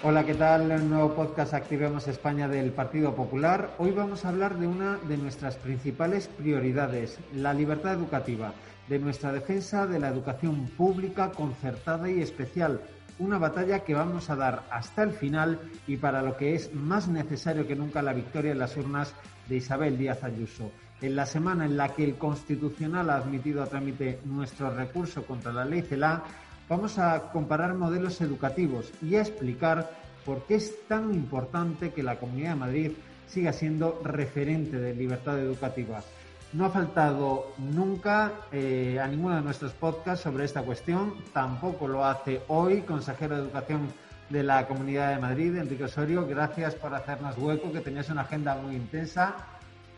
Hola, ¿qué tal? El nuevo podcast Activemos España del Partido Popular. Hoy vamos a hablar de una de nuestras principales prioridades, la libertad educativa, de nuestra defensa de la educación pública, concertada y especial. Una batalla que vamos a dar hasta el final y para lo que es más necesario que nunca la victoria en las urnas de Isabel Díaz Ayuso. En la semana en la que el Constitucional ha admitido a trámite nuestro recurso contra la ley CELA, vamos a comparar modelos educativos y a explicar por qué es tan importante que la Comunidad de Madrid siga siendo referente de libertad educativa. No ha faltado nunca eh, a ninguno de nuestros podcasts sobre esta cuestión, tampoco lo hace hoy, consejero de Educación de la Comunidad de Madrid, Enrique Osorio. Gracias por hacernos hueco, que tenías una agenda muy intensa.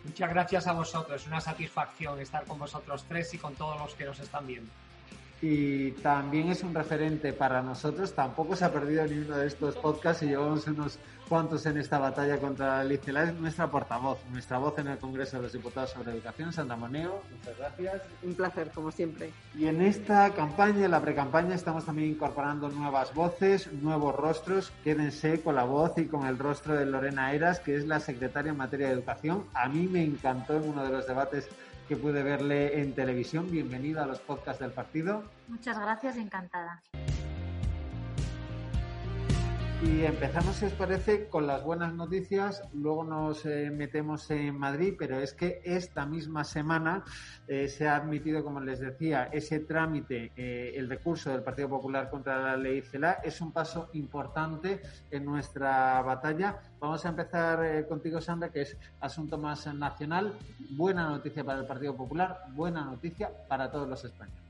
Muchas gracias a vosotros, una satisfacción estar con vosotros tres y con todos los que nos están viendo y también es un referente para nosotros. Tampoco se ha perdido ni uno de estos podcasts y llevamos unos cuantos en esta batalla contra la Licela. Es nuestra portavoz, nuestra voz en el Congreso de los Diputados sobre Educación, Santa Moneo. Muchas gracias. Un placer, como siempre. Y en esta campaña, en la precampaña, estamos también incorporando nuevas voces, nuevos rostros. Quédense con la voz y con el rostro de Lorena Eras, que es la secretaria en materia de educación. A mí me encantó en uno de los debates que puede verle en televisión. Bienvenida a los podcasts del partido. Muchas gracias, encantada. Y empezamos, si os parece, con las buenas noticias. Luego nos eh, metemos en Madrid, pero es que esta misma semana eh, se ha admitido, como les decía, ese trámite, eh, el recurso del Partido Popular contra la ley CELA. Es un paso importante en nuestra batalla. Vamos a empezar contigo, Sandra, que es asunto más nacional. Buena noticia para el Partido Popular, buena noticia para todos los españoles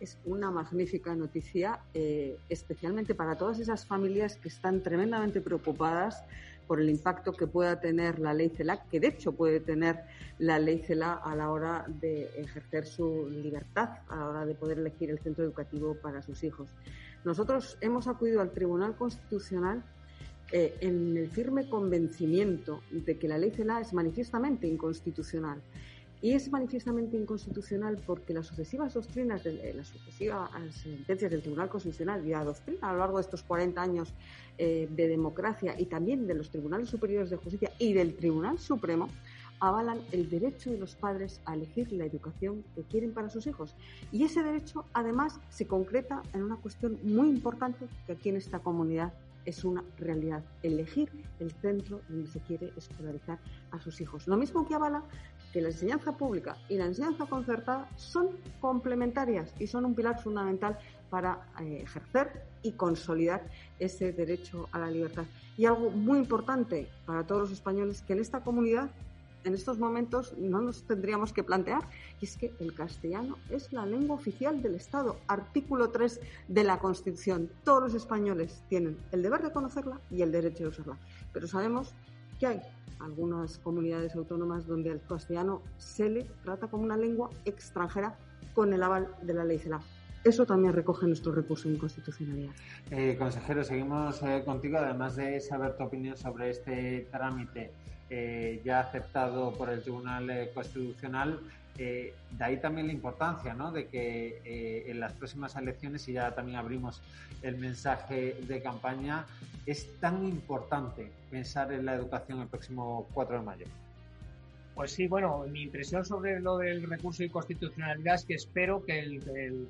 es una magnífica noticia, eh, especialmente para todas esas familias que están tremendamente preocupadas por el impacto que pueda tener la ley CELAC, que de hecho puede tener la ley CELA a la hora de ejercer su libertad, a la hora de poder elegir el centro educativo para sus hijos. Nosotros hemos acudido al Tribunal Constitucional eh, en el firme convencimiento de que la ley CELA es manifiestamente inconstitucional y es manifiestamente inconstitucional porque las sucesivas doctrinas, de, eh, las sucesivas sentencias del Tribunal Constitucional y la doctrina a lo largo de estos 40 años eh, de democracia y también de los Tribunales Superiores de Justicia y del Tribunal Supremo avalan el derecho de los padres a elegir la educación que quieren para sus hijos. Y ese derecho, además, se concreta en una cuestión muy importante que aquí en esta comunidad es una realidad, elegir el centro donde se quiere escolarizar a sus hijos. Lo mismo que avala que la enseñanza pública y la enseñanza concertada son complementarias y son un pilar fundamental para eh, ejercer y consolidar ese derecho a la libertad. Y algo muy importante para todos los españoles que en esta comunidad en estos momentos no nos tendríamos que plantear, y es que el castellano es la lengua oficial del Estado, artículo 3 de la Constitución. Todos los españoles tienen el deber de conocerla y el derecho de usarla. Pero sabemos que hay algunas comunidades autónomas donde el castellano se le trata como una lengua extranjera con el aval de la ley CELA. Eso también recoge nuestro recurso de inconstitucionalidad. Eh, consejero, seguimos eh, contigo, además de saber tu opinión sobre este trámite eh, ya aceptado por el Tribunal eh, de ahí también la importancia ¿no? de que en las próximas elecciones, y ya también abrimos el mensaje de campaña, es tan importante pensar en la educación el próximo 4 de mayo. Pues sí, bueno, mi impresión sobre lo del recurso de inconstitucionalidad es que espero que el,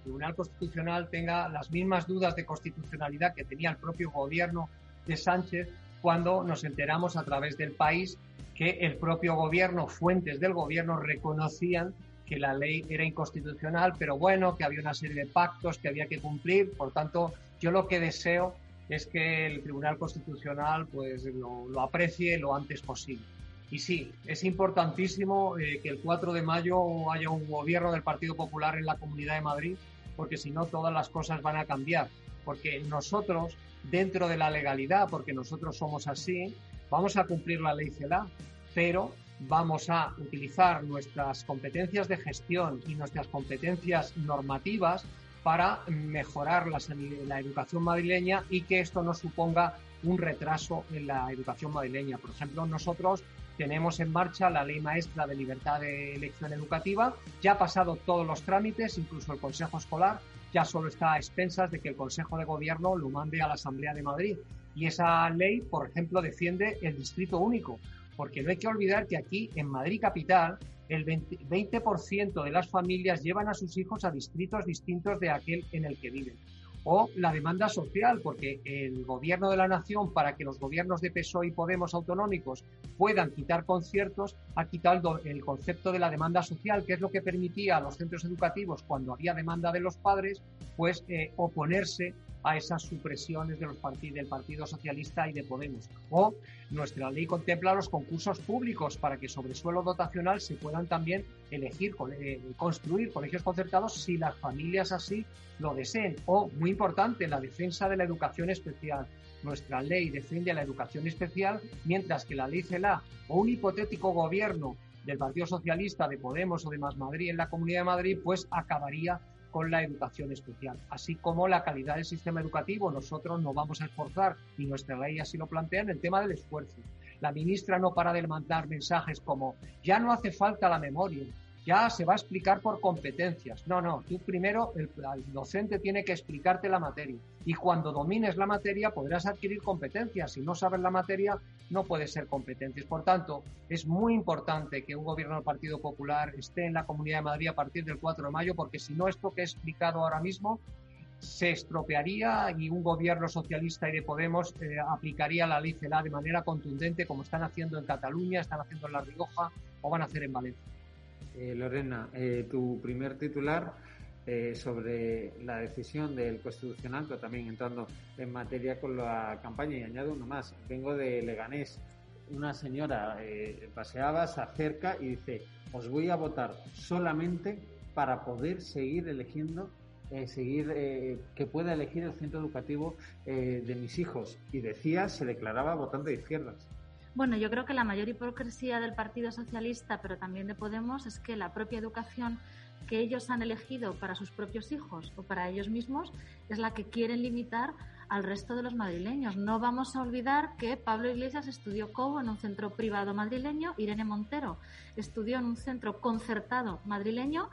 Tribunal Constitucional tenga las mismas dudas de constitucionalidad que tenía el propio gobierno de Sánchez cuando nos enteramos a través del país que el propio gobierno, fuentes del gobierno, reconocían que la ley era inconstitucional, pero bueno, que había una serie de pactos que había que cumplir. Por tanto, yo lo que deseo es que el Tribunal Constitucional pues lo, aprecie lo antes posible. Y sí, es importantísimo eh, que el 4 de mayo haya un gobierno del Partido Popular en la Comunidad de Madrid, porque si no todas las cosas van a cambiar. Porque nosotros, dentro de la legalidad, porque nosotros somos así, vamos a cumplir la ley CELA, pero vamos a utilizar nuestras competencias de gestión y nuestras competencias normativas para mejorar la, la educación madrileña y que esto no suponga un retraso en la educación madrileña. Por ejemplo, nosotros tenemos en marcha la ley maestra de libertad de elección educativa. Ya ha pasado todos los trámites, incluso el Consejo Escolar. Ya solo está a expensas de que el Consejo de Gobierno lo mande a la Asamblea de Madrid. Y esa ley, por ejemplo, defiende el distrito único, porque no hay que olvidar que aquí en Madrid Capital el 20%, de las familias llevan a sus hijos a distritos distintos de aquel en el que viven. O la demanda social, porque el gobierno de la nación, para que los gobiernos de PSOE y Podemos autonómicos puedan quitar conciertos, ha quitado el, concepto de la demanda social, que es lo que permitía a los centros educativos, cuando había demanda de los padres, pues eh, oponerse a esas supresiones de los partidos, del Partido Socialista y de Podemos. O nuestra ley contempla los concursos públicos para que sobre suelo dotacional se puedan también elegir, eh, construir colegios concertados si las familias así lo deseen. O, muy importante, la defensa de la educación especial. Nuestra ley defiende la educación especial, mientras que la ley CELA o un hipotético gobierno del Partido Socialista, de Podemos o de Más Madrid en la Comunidad de Madrid, pues acabaría con la educación especial, así como la calidad del sistema educativo. Nosotros nos vamos a esforzar, y nuestra ley así lo plantea, en el tema del esfuerzo. La ministra no para de mandar mensajes como, ya no hace falta la memoria, ya se va a explicar por competencias. No, no, tú primero, el, docente tiene que explicarte la materia. Y cuando domines la materia podrás adquirir competencias. Si no sabes la materia, no puedes ser competencias. Por tanto, es muy importante que un gobierno del Partido Popular esté en la Comunidad de Madrid a partir del 4 de mayo, porque si no, esto que he explicado ahora mismo se estropearía y un gobierno socialista y de Podemos eh, aplicaría la ley CELA de manera contundente, como están haciendo en Cataluña, están haciendo en La Rioja o van a hacer en Valencia. Eh, Lorena, eh, tu primer titular eh, sobre la decisión del Constitucional, pero también entrando en materia con la campaña, y añado uno más. Vengo de Leganés. Una señora paseaba, se acerca y dice: Os voy a votar solamente para poder seguir eligiendo seguir que pueda elegir el centro educativo de mis hijos y decía se declaraba votante de izquierdas bueno, yo creo que la mayor hipocresía del Partido Socialista, pero también de Podemos, es que la propia educación que ellos han elegido para sus propios hijos o para ellos mismos es la que quieren limitar al resto de los madrileños. No vamos a olvidar que Pablo Iglesias estudió COBO en un centro privado madrileño, Irene Montero estudió en un centro concertado madrileño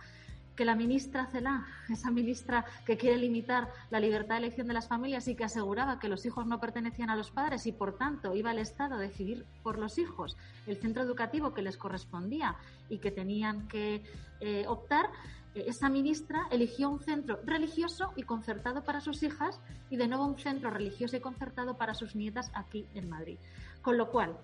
que la ministra Celá, esa ministra que quiere limitar la libertad de elección de las familias y que aseguraba que los hijos no pertenecían a los padres y por tanto iba el Estado a decidir por los hijos el centro educativo que les correspondía y que tenían que eh, optar, eh, esa ministra eligió un centro religioso y concertado para sus hijas y de nuevo un centro religioso y concertado para sus nietas aquí en Madrid. Con lo cual,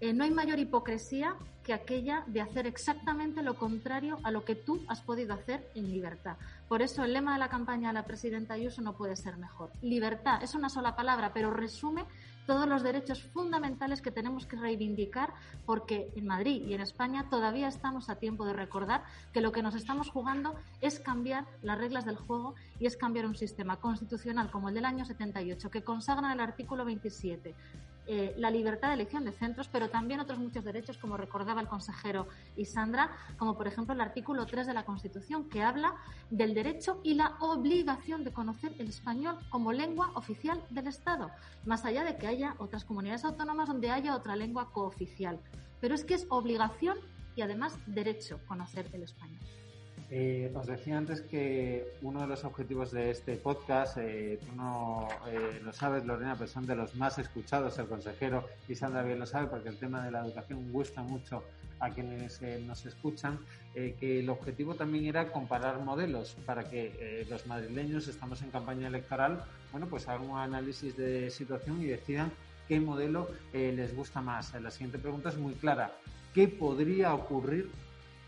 eh, no hay mayor hipocresía que aquella de hacer exactamente lo contrario a lo que tú has podido hacer en libertad. Por eso el lema de la campaña de la presidenta Ayuso no puede ser mejor. Libertad es una sola palabra, pero resume todos los derechos fundamentales que tenemos que reivindicar porque en Madrid y en España todavía estamos a tiempo de recordar que lo que nos estamos jugando es cambiar las reglas del juego y es cambiar un sistema constitucional como el del año 78 que consagra el artículo 27 eh, la libertad de elección de centros, pero también otros muchos derechos, como recordaba el consejero Isandra, como por ejemplo el artículo 3 de la Constitución, que habla del derecho y la obligación de conocer el español como lengua oficial del Estado, más allá de que haya otras comunidades autónomas donde haya otra lengua cooficial. Pero es que es obligación y además derecho conocer el español. Eh, os decía antes que uno de los objetivos de este podcast, eh, tú no eh, lo sabes, Lorena, pero son de los más escuchados, el consejero y Sandra bien lo sabe, porque el tema de la educación gusta mucho a quienes nos escuchan, que el objetivo también era comparar modelos para que los madrileños, estamos en campaña electoral, bueno, pues hagan un análisis de situación y decidan qué modelo les gusta más. La siguiente pregunta es muy clara. ¿Qué podría ocurrir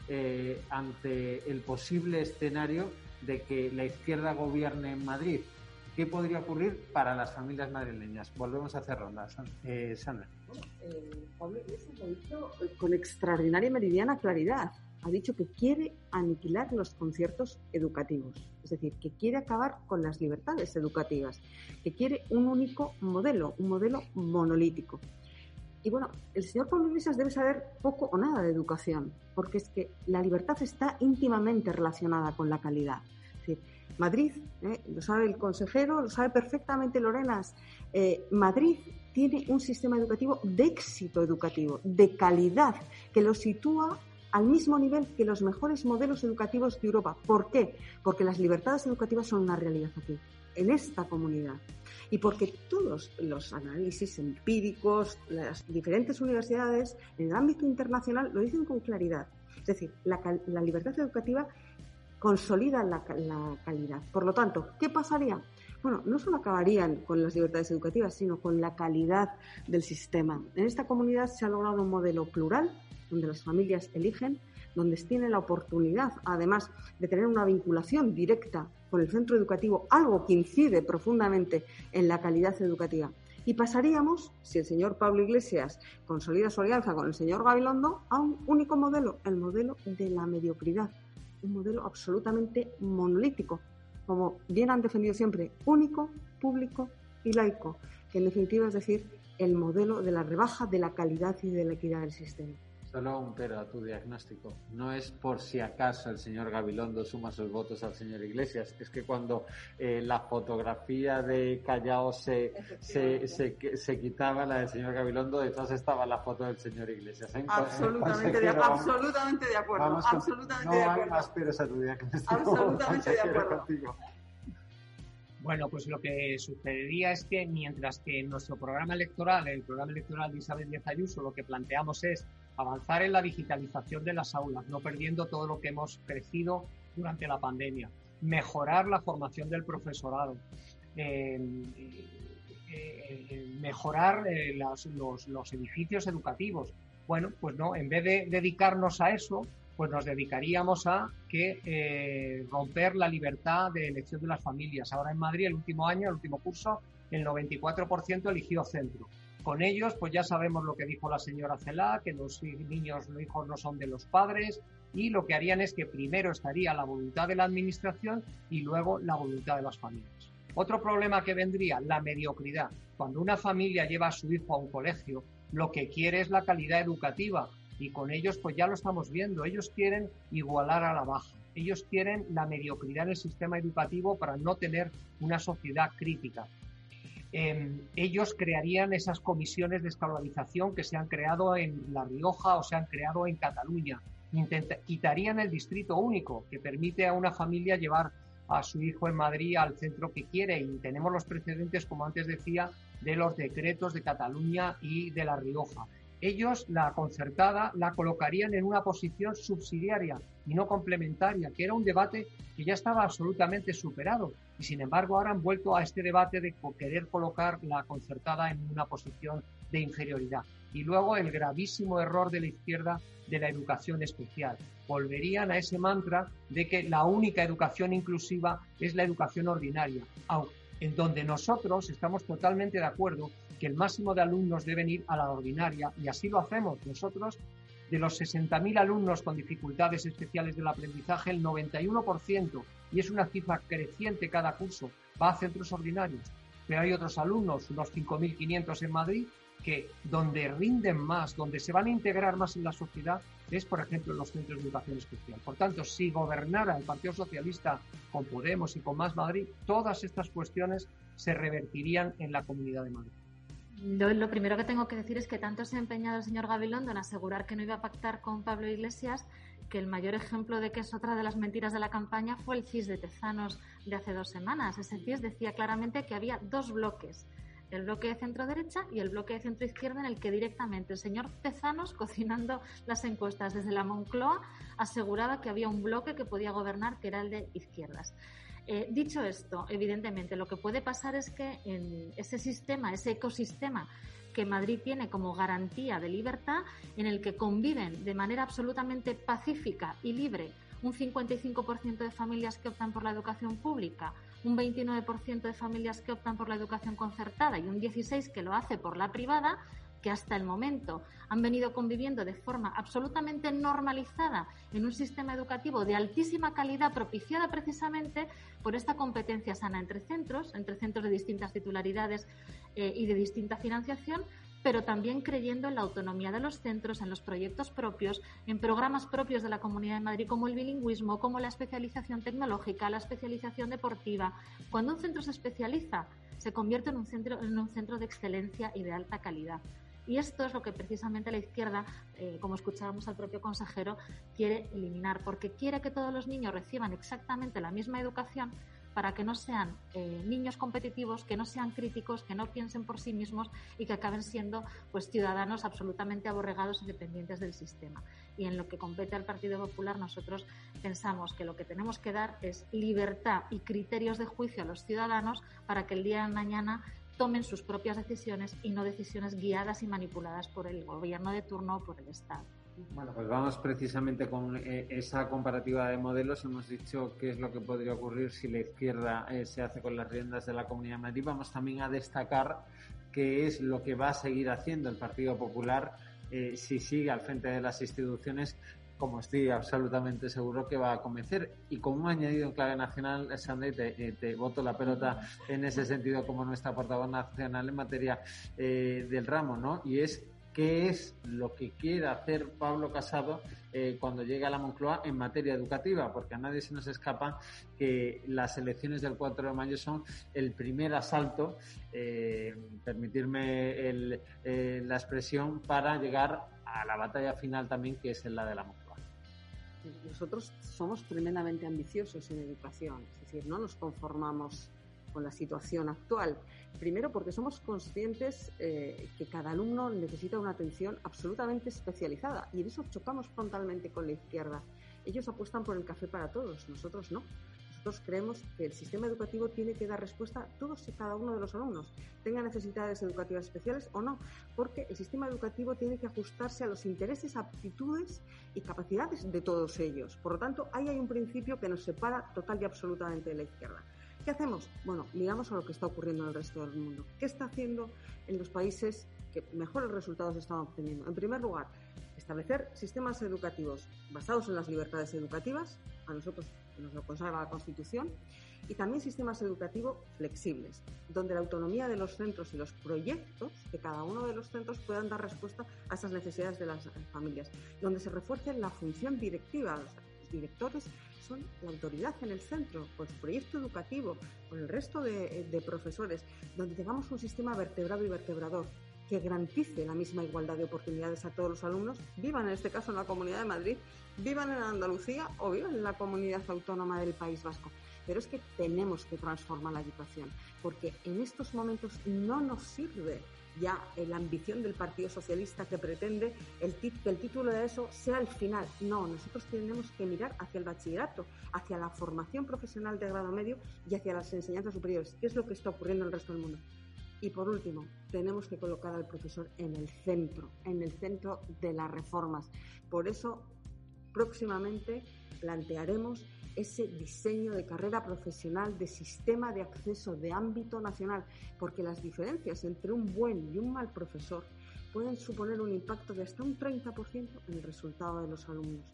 eh, ante el posible escenario de que la izquierda gobierne en Madrid. ¿Qué podría ocurrir para las familias madrileñas? Volvemos a hacer rondas. Eh, Sandra. Eh, Pablo Iglesias lo ha dicho con extraordinaria meridiana claridad. Ha dicho que quiere aniquilar los conciertos educativos, es decir, que quiere acabar con las libertades educativas, que quiere un único modelo, un modelo monolítico. Y bueno, el señor Pablo Iglesias debe saber poco o nada de educación, porque es que la libertad está íntimamente relacionada con la calidad. Madrid, ¿eh? lo sabe el consejero, lo sabe perfectamente Lorenas, eh, Madrid tiene un sistema educativo de éxito educativo, de calidad, que lo sitúa al mismo nivel que los mejores modelos educativos de Europa. ¿Por qué? Porque las libertades educativas son una realidad aquí, en esta comunidad. Y porque todos los análisis empíricos, las diferentes universidades en el ámbito internacional lo dicen con claridad. Es decir, la, libertad educativa consolida la, la calidad. Por lo tanto, ¿qué pasaría? bueno, no solo acabarían con las libertades educativas, sino con la calidad del sistema. En esta comunidad se ha logrado un modelo plural, donde las familias eligen, donde tienen la oportunidad, además de tener una vinculación directa con el centro educativo, algo que incide profundamente en la calidad educativa. Y pasaríamos, si el señor Pablo Iglesias consolida su alianza con el señor Gabilondo, a un único modelo, el modelo de la mediocridad, un modelo absolutamente monolítico, como bien han defendido siempre, único, público y laico, que en definitiva es decir, el modelo de la rebaja de la calidad y de la equidad del sistema. Solo un pero a tu diagnóstico. No es por si acaso el señor Gabilondo suma sus votos al señor Iglesias. Es que cuando eh, la fotografía de Callao se, se, se, quitaba, la del señor Gabilondo, detrás estaba la foto del señor Iglesias. ¿eh? Absolutamente, de, absolutamente de acuerdo. absolutamente de acuerdo. hay más peros a tu diagnóstico. Absolutamente de acuerdo. Bueno, pues lo que sucedería es que mientras que en nuestro programa electoral, el programa electoral de Isabel Díaz Ayuso, lo que planteamos es avanzar en la digitalización de las aulas, no perdiendo todo lo que hemos crecido durante la pandemia, mejorar la formación del profesorado, eh, eh, mejorar eh, los, los edificios educativos. Bueno, pues no, en vez de dedicarnos a eso, pues nos dedicaríamos a que eh, romper la libertad de elección de las familias. Ahora en Madrid, el último año, el último curso, el 94% eligió centro. Con ellos, pues ya sabemos lo que dijo la señora Celá, que los niños, los hijos no son de los padres, y lo que harían es que primero estaría la voluntad de la administración y luego la voluntad de las familias. Otro problema que vendría, la mediocridad. Cuando una familia lleva a su hijo a un colegio, lo que quiere es la calidad educativa, y con ellos pues ya lo estamos viendo, ellos quieren igualar a la baja, ellos quieren la mediocridad en el sistema educativo para no tener una sociedad crítica. Em, ellos crearían esas comisiones de escolarización que se han creado en La Rioja o se han creado en Cataluña. quitarían el distrito único que permite a una familia llevar a su hijo en Madrid al centro que quiere y tenemos los precedentes, como antes decía, de los decretos de Cataluña y de La Rioja ellos la concertada la colocarían en una posición subsidiaria y no complementaria, que era un debate que ya estaba absolutamente superado. Y sin embargo ahora han vuelto a este debate de querer colocar la concertada en una posición de inferioridad. Y luego el gravísimo error de la izquierda de la educación especial. Volverían a ese mantra de que la única educación inclusiva es la educación ordinaria, en donde nosotros estamos totalmente de acuerdo que el máximo de alumnos deben ir a la ordinaria y así lo hacemos nosotros. De los 60.000 alumnos con dificultades especiales del aprendizaje, el 91%, y es una cifra creciente cada curso, va a centros ordinarios. Pero hay otros alumnos, unos 5.500 en Madrid, que donde rinden más, donde se van a integrar más en la sociedad, es, por ejemplo, en los centros de educación especial. Por tanto, si gobernara el Partido Socialista con Podemos y con Más Madrid, todas estas cuestiones se revertirían en la Comunidad de Madrid. Lo, primero que tengo que decir es que tanto se ha empeñado el señor Gabilondo en asegurar que no iba a pactar con Pablo Iglesias, que el mayor ejemplo de que es otra de las mentiras de la campaña fue el CIS de Tezanos de hace dos semanas. Ese CIS decía claramente que había dos bloques, el bloque de centro derecha y el bloque de centro izquierda, en el que directamente el señor Tezanos, cocinando las encuestas desde la Moncloa, aseguraba que había un bloque que podía gobernar, que era el de izquierdas. Eh, dicho esto, evidentemente lo que puede pasar es que en ese sistema, ese ecosistema que Madrid tiene como garantía de libertad, en el que conviven de manera absolutamente pacífica y libre un 55% de familias que optan por la educación pública, un 29% de familias que optan por la educación concertada y un 16% que lo hace por la privada, que hasta el momento han venido conviviendo de forma absolutamente normalizada en un sistema educativo de altísima calidad propiciada precisamente por esta competencia sana entre centros, entre centros de distintas titularidades eh, y de distinta financiación, pero también creyendo en la autonomía de los centros, en los proyectos propios, en programas propios de la Comunidad de Madrid como el bilingüismo, como la especialización tecnológica, la especialización deportiva. Cuando un centro se especializa, se convierte en un centro, en un centro de excelencia y de alta calidad. Y esto es lo que precisamente la izquierda, eh, como escuchábamos al propio consejero, quiere eliminar, porque quiere que todos los niños reciban exactamente la misma educación, para que no sean eh, niños competitivos, que no sean críticos, que no piensen por sí mismos y que acaben siendo pues ciudadanos absolutamente aborregados y dependientes del sistema. Y en lo que compete al Partido Popular, nosotros pensamos que lo que tenemos que dar es libertad y criterios de juicio a los ciudadanos para que el día de mañana tomen sus propias decisiones y no decisiones guiadas y manipuladas por el gobierno de turno o por el Estado. Bueno, pues vamos precisamente con eh, esa comparativa de modelos. Hemos dicho qué es lo que podría ocurrir si la izquierda eh, se hace con las riendas de la Comunidad de Madrid. Vamos también a destacar qué es lo que va a seguir haciendo el Partido Popular eh, si sigue al frente de las instituciones como estoy absolutamente seguro que va a convencer. Y como un añadido en clave nacional, Sandra, te, te voto la pelota en ese sentido como nuestra portavoz nacional en materia del ramo, ¿no? Y es qué es lo que quiere hacer Pablo Casado eh, cuando llegue a la Moncloa en materia educativa, porque a nadie se nos escapa que las elecciones del 4 de mayo son el primer asalto, eh, permitirme eh, la expresión, para llegar a la batalla final también, que es la de la Moncloa. Nosotros somos tremendamente ambiciosos en educación, es decir, no nos conformamos con la situación actual. Primero porque somos conscientes eh, que cada alumno necesita una atención absolutamente especializada y en eso chocamos frontalmente con la izquierda. Ellos apuestan por el café para todos, nosotros no. Nosotros creemos que el sistema educativo tiene que dar respuesta a todos y cada uno de los alumnos, tenga necesidades educativas especiales o no, porque el sistema educativo tiene que ajustarse a los intereses, aptitudes y capacidades de todos ellos. Por lo tanto, ahí hay un principio que nos separa total y absolutamente de la izquierda. ¿Qué hacemos? Bueno, miramos a lo que está ocurriendo en el resto del mundo. ¿Qué está haciendo en los países que mejores resultados están obteniendo? En primer lugar, establecer sistemas educativos basados en las libertades educativas, a nosotros nos lo consagra la Constitución, y también sistemas educativos flexibles, donde la autonomía de los centros y los proyectos de cada uno de los centros puedan dar respuesta a esas necesidades de las familias, donde se refuerce la función directiva, los directores son la autoridad en el centro, con su proyecto educativo, con el resto de, profesores, donde tengamos un sistema vertebrado y vertebrador que garantice la misma igualdad de oportunidades a todos los alumnos, vivan en este caso en la Comunidad de Madrid, vivan en Andalucía o vivan en la comunidad autónoma del País Vasco. Pero es que tenemos que transformar la educación, porque en estos momentos no nos sirve ya la ambición del Partido Socialista que pretende el que el título de eso sea el final. No, nosotros tenemos que mirar hacia el bachillerato, hacia la formación profesional de grado medio y hacia las enseñanzas superiores, ¿Qué es lo que está ocurriendo en el resto del mundo. Y por último, tenemos que colocar al profesor en el centro, en el centro de las reformas. Por eso, próximamente plantearemos ese diseño de carrera profesional, de sistema de acceso de ámbito nacional, porque las diferencias entre un buen y un mal profesor pueden suponer un impacto de hasta un 30% en el resultado de los alumnos.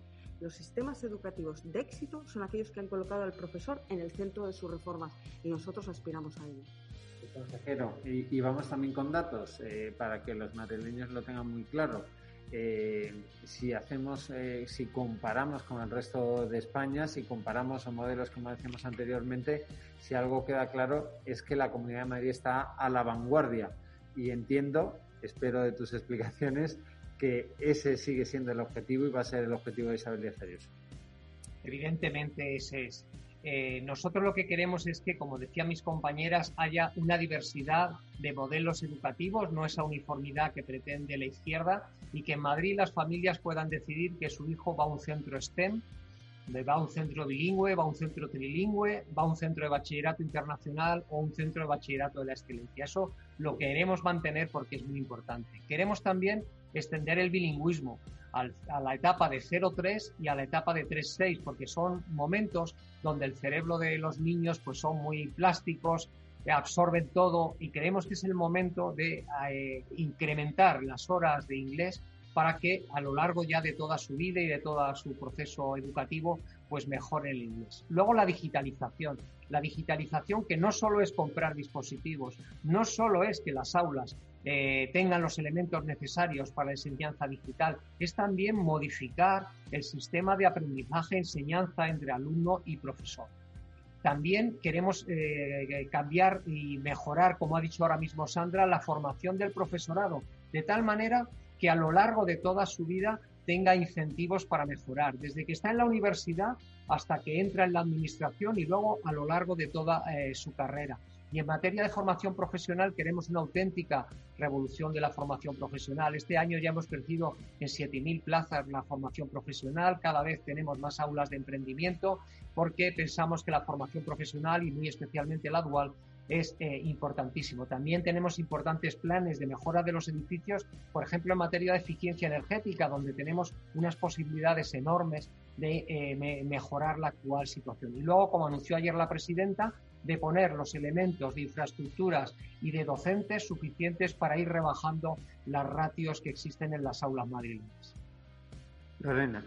Los sistemas educativos de éxito son aquellos que han colocado al profesor en el centro de sus reformas y nosotros aspiramos a ello. Consejero, y, vamos también con datos eh, para que los madrileños lo tengan muy claro. Eh, si hacemos, eh, si comparamos con el resto de España, si comparamos modelos como decíamos anteriormente, si algo queda claro es que la Comunidad de Madrid está a la vanguardia y entiendo, espero de tus explicaciones, que ese sigue siendo el objetivo y va a ser el objetivo de Isabel Díaz Ayuso. Evidentemente ese es. Eh, nosotros lo que queremos es que, como decían mis compañeras, haya una diversidad de modelos educativos, no esa uniformidad que pretende la izquierda, y que en Madrid las familias puedan decidir que su hijo va a un centro STEM, va a un centro bilingüe, va a un centro trilingüe, va a un centro de bachillerato internacional o un centro de bachillerato de la excelencia. Eso lo queremos mantener porque es muy importante. Queremos también extender el bilingüismo a la etapa de 0-3 y a la etapa de 3-6, porque son momentos donde el cerebro de los niños pues son muy plásticos, absorben todo y creemos que es el momento de eh, incrementar las horas de inglés para que a lo largo ya de toda su vida y de todo su proceso educativo pues mejore el inglés. Luego la digitalización. La digitalización que no solo es comprar dispositivos, no solo es que las aulas eh, tengan los elementos necesarios para la enseñanza digital, es también modificar el sistema de aprendizaje-enseñanza entre alumno y profesor. También queremos eh, cambiar y mejorar, como ha dicho ahora mismo Sandra, la formación del profesorado, de tal manera que a lo largo de toda su vida tenga incentivos para mejorar, desde que está en la universidad hasta que entra en la administración y luego a lo largo de toda eh, su carrera. Y en materia de formación profesional queremos una auténtica revolución de la formación profesional. Este año ya hemos crecido en 7.000 plazas la formación profesional, cada vez tenemos más aulas de emprendimiento porque pensamos que la formación profesional y muy especialmente la dual es eh, importantísimo. También tenemos importantes planes de mejora de los edificios, por ejemplo, en materia de eficiencia energética, donde tenemos unas posibilidades enormes de eh, mejorar la actual situación. Y luego, como anunció ayer la presidenta, de poner los elementos de infraestructuras y de docentes suficientes para ir rebajando las ratios que existen en las aulas madrileñas. Lorena.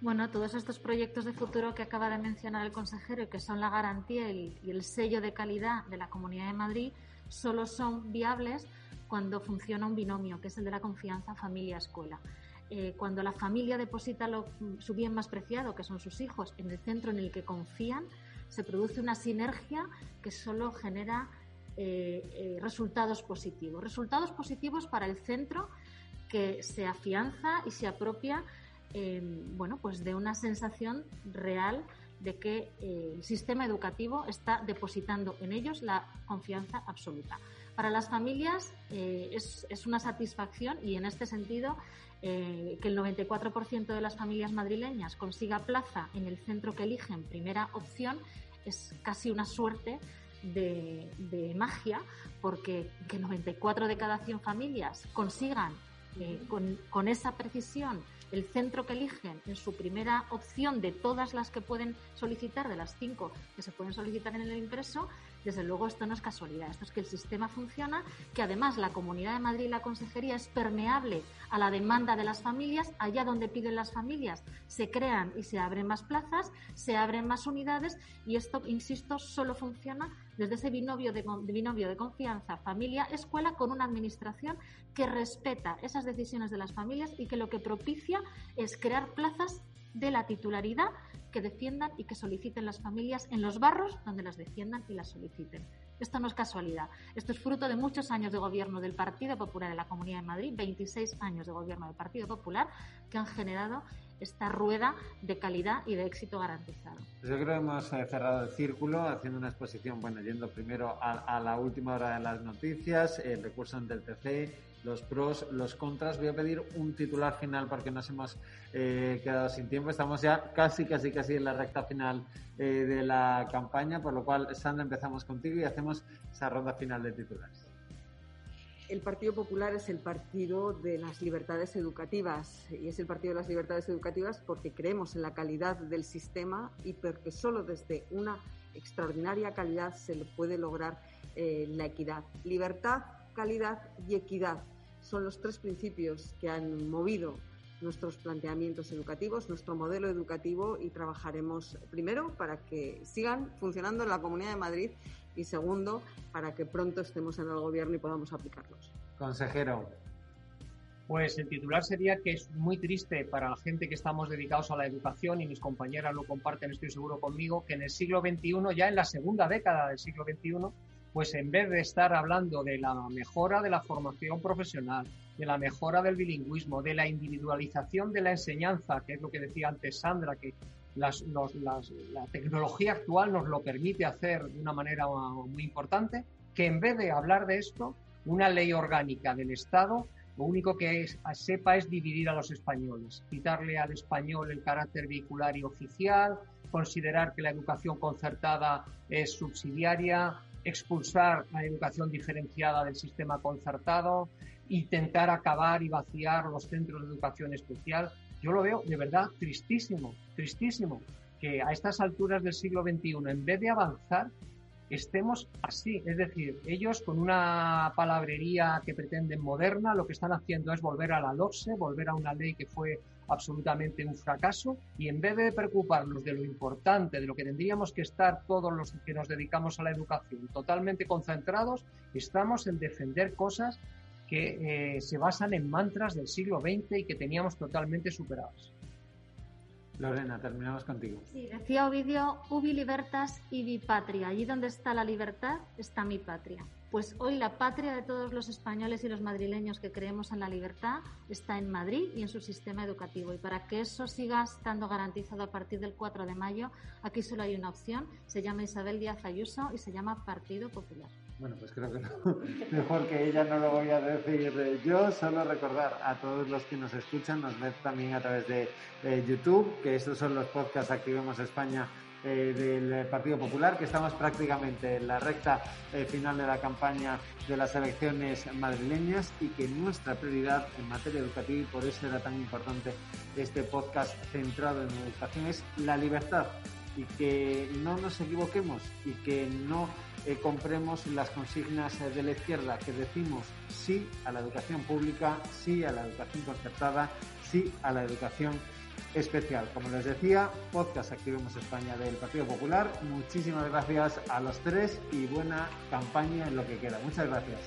Bueno, todos estos proyectos de futuro que acaba de mencionar el consejero y que son la garantía y el sello de calidad de la Comunidad de Madrid solo son viables cuando funciona un binomio, que es el de la confianza familia-escuela. Eh, cuando la familia deposita su bien más preciado, que son sus hijos, en el centro en el que confían, se produce una sinergia que solo genera eh, eh, resultados positivos. Resultados positivos para el centro que se afianza y se apropia Em, bueno, pues de una sensación real de que eh, el sistema educativo está depositando en ellos la confianza absoluta. Para las familias es, una satisfacción y en este sentido eh, que el 94% de las familias madrileñas consiga plaza en el centro que eligen primera opción es casi una suerte de, magia porque que 94 de cada 100 familias consigan con, con esa precisión el centro que eligen en su primera opción de todas las que pueden solicitar, de las cinco que se pueden solicitar en el impreso, desde luego esto no es casualidad, esto es que el sistema funciona, que además la Comunidad de Madrid y la Consejería es permeable a la demanda de las familias, allá donde piden las familias se crean y se abren más plazas, se abren más unidades y esto, insisto, solo funciona desde ese binomio de, binomio de confianza familia-escuela con una administración que respeta esas decisiones de las familias y que lo que propicia es crear plazas de la titularidad que defiendan y que soliciten las familias en los barros donde las defiendan y las soliciten. Esto no es casualidad. Esto es fruto de muchos años de gobierno del Partido Popular en la Comunidad de Madrid, 26 años de gobierno del Partido Popular, que han generado esta rueda de calidad y de éxito garantizado. Yo creo que hemos eh, cerrado el círculo haciendo una exposición, bueno, yendo primero a, la última hora de las noticias, el recurso ante el TC, los pros, los contras. Voy a pedir un titular final porque nos hemos eh, quedado sin tiempo. Estamos ya casi, casi, casi en la recta final eh, de la campaña, por lo cual, Sandra, empezamos contigo y hacemos esa ronda final de titulares. El Partido Popular es el partido de las libertades educativas y es el partido de las libertades educativas porque creemos en la calidad del sistema y porque solo desde una extraordinaria calidad se puede lograr eh, la equidad. Libertad calidad y equidad. Son los tres principios que han movido nuestros planteamientos educativos, nuestro modelo educativo y trabajaremos primero para que sigan funcionando en la Comunidad de Madrid y segundo para que pronto estemos en el gobierno y podamos aplicarlos. Consejero. Pues el titular sería que es muy triste para la gente que estamos dedicados a la educación y mis compañeras lo comparten, estoy seguro conmigo, que en el siglo XXI, ya en la segunda década del siglo XXI, pues en vez de estar hablando de la mejora de la formación profesional, de la mejora del bilingüismo, de la individualización de la enseñanza, que es lo que decía antes Sandra, que la tecnología actual nos lo permite hacer de una manera muy importante, que en vez de hablar de esto, una ley orgánica del Estado lo único que sepa es dividir a los españoles, quitarle al español el carácter vehicular y oficial, considerar que la educación concertada es subsidiaria, expulsar la educación diferenciada del sistema concertado, intentar acabar y vaciar los centros de educación especial. Yo lo veo de verdad tristísimo, tristísimo, que a estas alturas del siglo XXI, en vez de avanzar, estemos así. Es decir, ellos con una palabrería que pretenden moderna, lo que están haciendo es volver a la LOCSE, volver a una ley que fue absolutamente un fracaso y en vez de preocuparnos de lo importante, de lo que tendríamos que estar todos los que nos dedicamos a la educación totalmente concentrados, estamos en defender cosas que eh, se basan en mantras del siglo XX y que teníamos totalmente superadas. Lorena, terminamos contigo. Sí, decía Ovidio, ubi libertas ibi patria. Allí donde está la libertad está mi patria. Pues hoy la patria de todos los españoles y los madrileños que creemos en la libertad está en Madrid y en su sistema educativo. Y para que eso siga estando garantizado a partir del 4 de mayo, aquí solo hay una opción. Se llama Isabel Díaz Ayuso y se llama Partido Popular. Bueno, pues creo que no. Mejor que ella no lo voy a decir yo. Solo recordar a todos los que nos escuchan, nos ven también a través de YouTube, que estos son los podcasts Activemos España eh, del Partido Popular, que estamos prácticamente en la recta eh, final de la campaña de las elecciones madrileñas y que nuestra prioridad en materia educativa, y por eso era tan importante este podcast centrado en educación, es la libertad y que no nos equivoquemos y que no eh, compremos las consignas de la izquierda, que decimos sí a la educación pública, sí a la educación concertada, sí a la educación especial. Como les decía, podcast Activemos España del Partido Popular. Muchísimas gracias a los tres y buena campaña en lo que queda. Muchas gracias.